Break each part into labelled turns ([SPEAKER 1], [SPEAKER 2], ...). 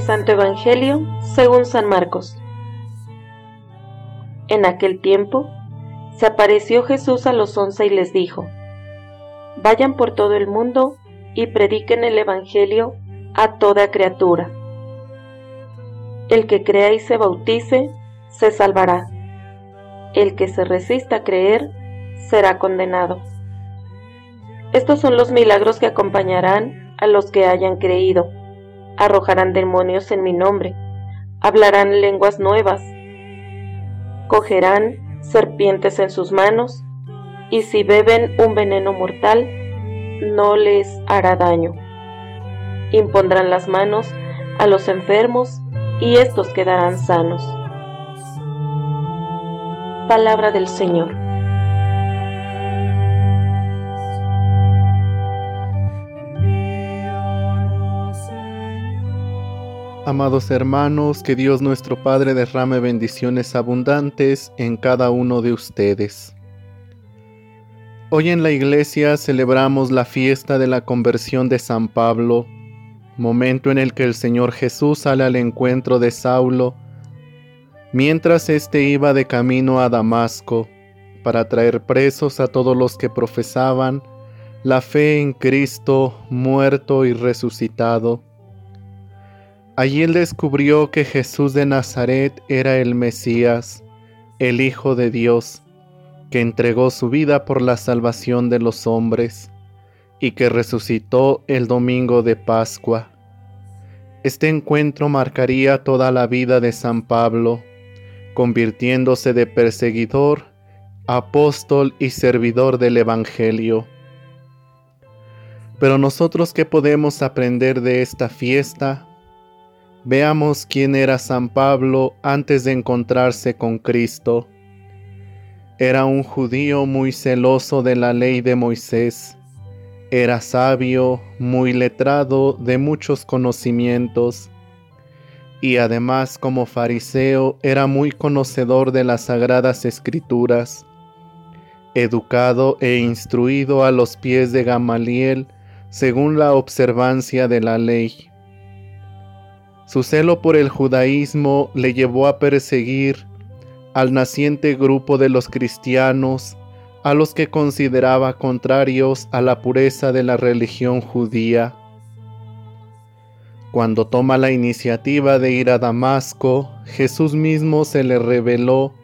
[SPEAKER 1] Santo Evangelio según San Marcos. En aquel tiempo se apareció Jesús a los once y les dijo, Vayan por todo el mundo y prediquen el Evangelio a toda criatura. El que crea y se bautice, se salvará. El que se resista a creer, será condenado. Estos son los milagros que acompañarán a los que hayan creído arrojarán demonios en mi nombre, hablarán lenguas nuevas, cogerán serpientes en sus manos, y si beben un veneno mortal, no les hará daño. Impondrán las manos a los enfermos, y estos quedarán sanos. Palabra del Señor.
[SPEAKER 2] Amados hermanos, que Dios nuestro Padre derrame bendiciones abundantes en cada uno de ustedes. Hoy en la iglesia celebramos la fiesta de la conversión de San Pablo, momento en el que el Señor Jesús sale al encuentro de Saulo, mientras éste iba de camino a Damasco para traer presos a todos los que profesaban la fe en Cristo muerto y resucitado Allí él descubrió que Jesús de Nazaret era el Mesías, el Hijo de Dios, que entregó su vida por la salvación de los hombres y que resucitó el domingo de Pascua. Este encuentro marcaría toda la vida de San Pablo, convirtiéndose de perseguidor, apóstol y servidor del Evangelio. Pero nosotros qué podemos aprender de esta fiesta Veamos quién era San Pablo antes de encontrarse con Cristo. Era un judío muy celoso de la ley de Moisés. Era sabio, muy letrado, de muchos conocimientos. Y además como fariseo era muy conocedor de las sagradas escrituras. Educado e instruido a los pies de Gamaliel según la observancia de la ley su celo por el judaísmo le llevó a perseguir al naciente grupo de los cristianos, a los que consideraba contrarios a la pureza de la religión judía. Cuando toma la iniciativa de ir a Damasco, Jesús mismo se le reveló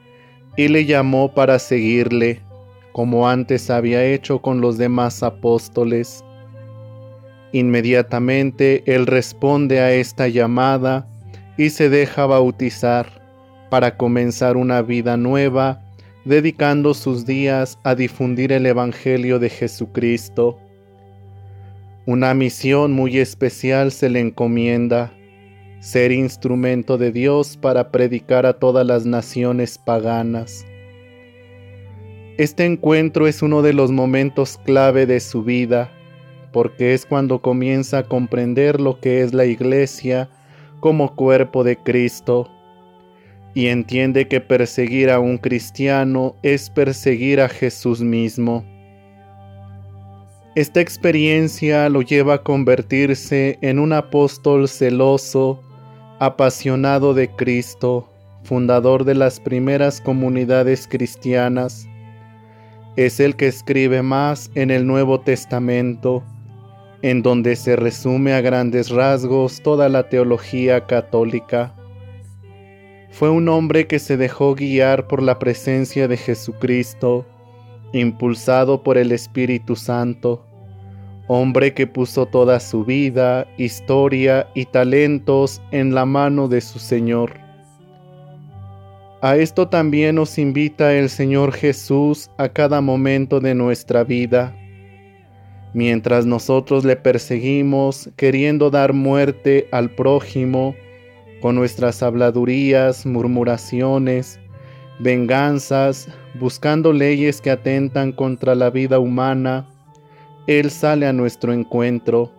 [SPEAKER 2] y le llamó para seguirle, como antes había hecho con los demás apóstoles. Inmediatamente él responde a esta llamada y se deja bautizar para comenzar una vida nueva, dedicando sus días a difundir el Evangelio de Jesucristo. Una misión muy especial se le encomienda, ser instrumento de Dios para predicar a todas las naciones paganas. Este encuentro es uno de los momentos clave de su vida, porque es cuando comienza a comprender lo que es la iglesia como cuerpo de Cristo y entiende que perseguir a un cristiano es perseguir a Jesús mismo. Esta experiencia lo lleva a convertirse en un apóstol celoso, apasionado de Cristo, fundador de las primeras comunidades cristianas. Es el que escribe más en el Nuevo Testamento en donde se resume a grandes rasgos toda la teología católica. Fue un hombre que se dejó guiar por la presencia de Jesucristo, impulsado por el Espíritu Santo, hombre que puso toda su vida, historia y talentos en la mano de su Señor. A esto también nos invita el Señor Jesús a cada momento de nuestra vida mientras nosotros le perseguimos queriendo dar muerte al prójimo con nuestras habladurías, murmuraciones, venganzas, buscando leyes que atentan contra la vida humana, Él sale a nuestro encuentro.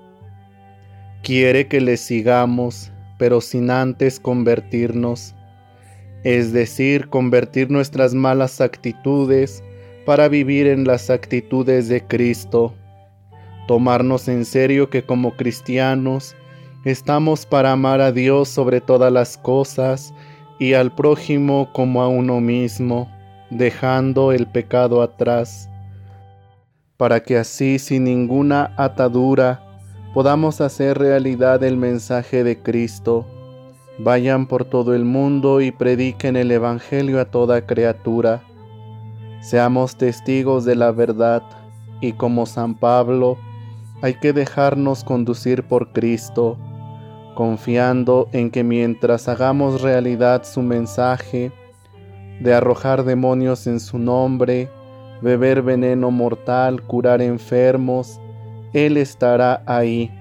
[SPEAKER 2] Quiere que le sigamos, pero sin antes convertirnos, es decir, convertir nuestras malas actitudes para vivir en las actitudes de Cristo tomarnos en serio que como cristianos Estamos para amar a Dios sobre todas las cosas y al prójimo como a uno mismo, dejando el pecado atrás, para que así sin ninguna atadura podamos hacer realidad el mensaje de Cristo. Vayan por todo el mundo y prediquen el Evangelio a toda criatura. Seamos testigos de la verdad y como San Pablo, hay que dejarnos conducir por Cristo, confiando en que mientras hagamos realidad su mensaje de arrojar demonios en su nombre, beber veneno mortal, curar enfermos, Él estará ahí,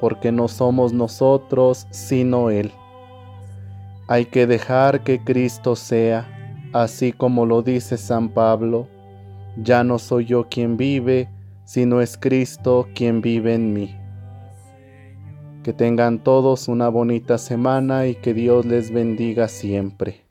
[SPEAKER 2] porque no somos nosotros, sino Él. Hay que dejar que Cristo sea, así como lo dice San Pablo, ya no soy yo quien vive, sino es Cristo quien vive en mí. Que tengan todos una bonita semana y que Dios les bendiga siempre.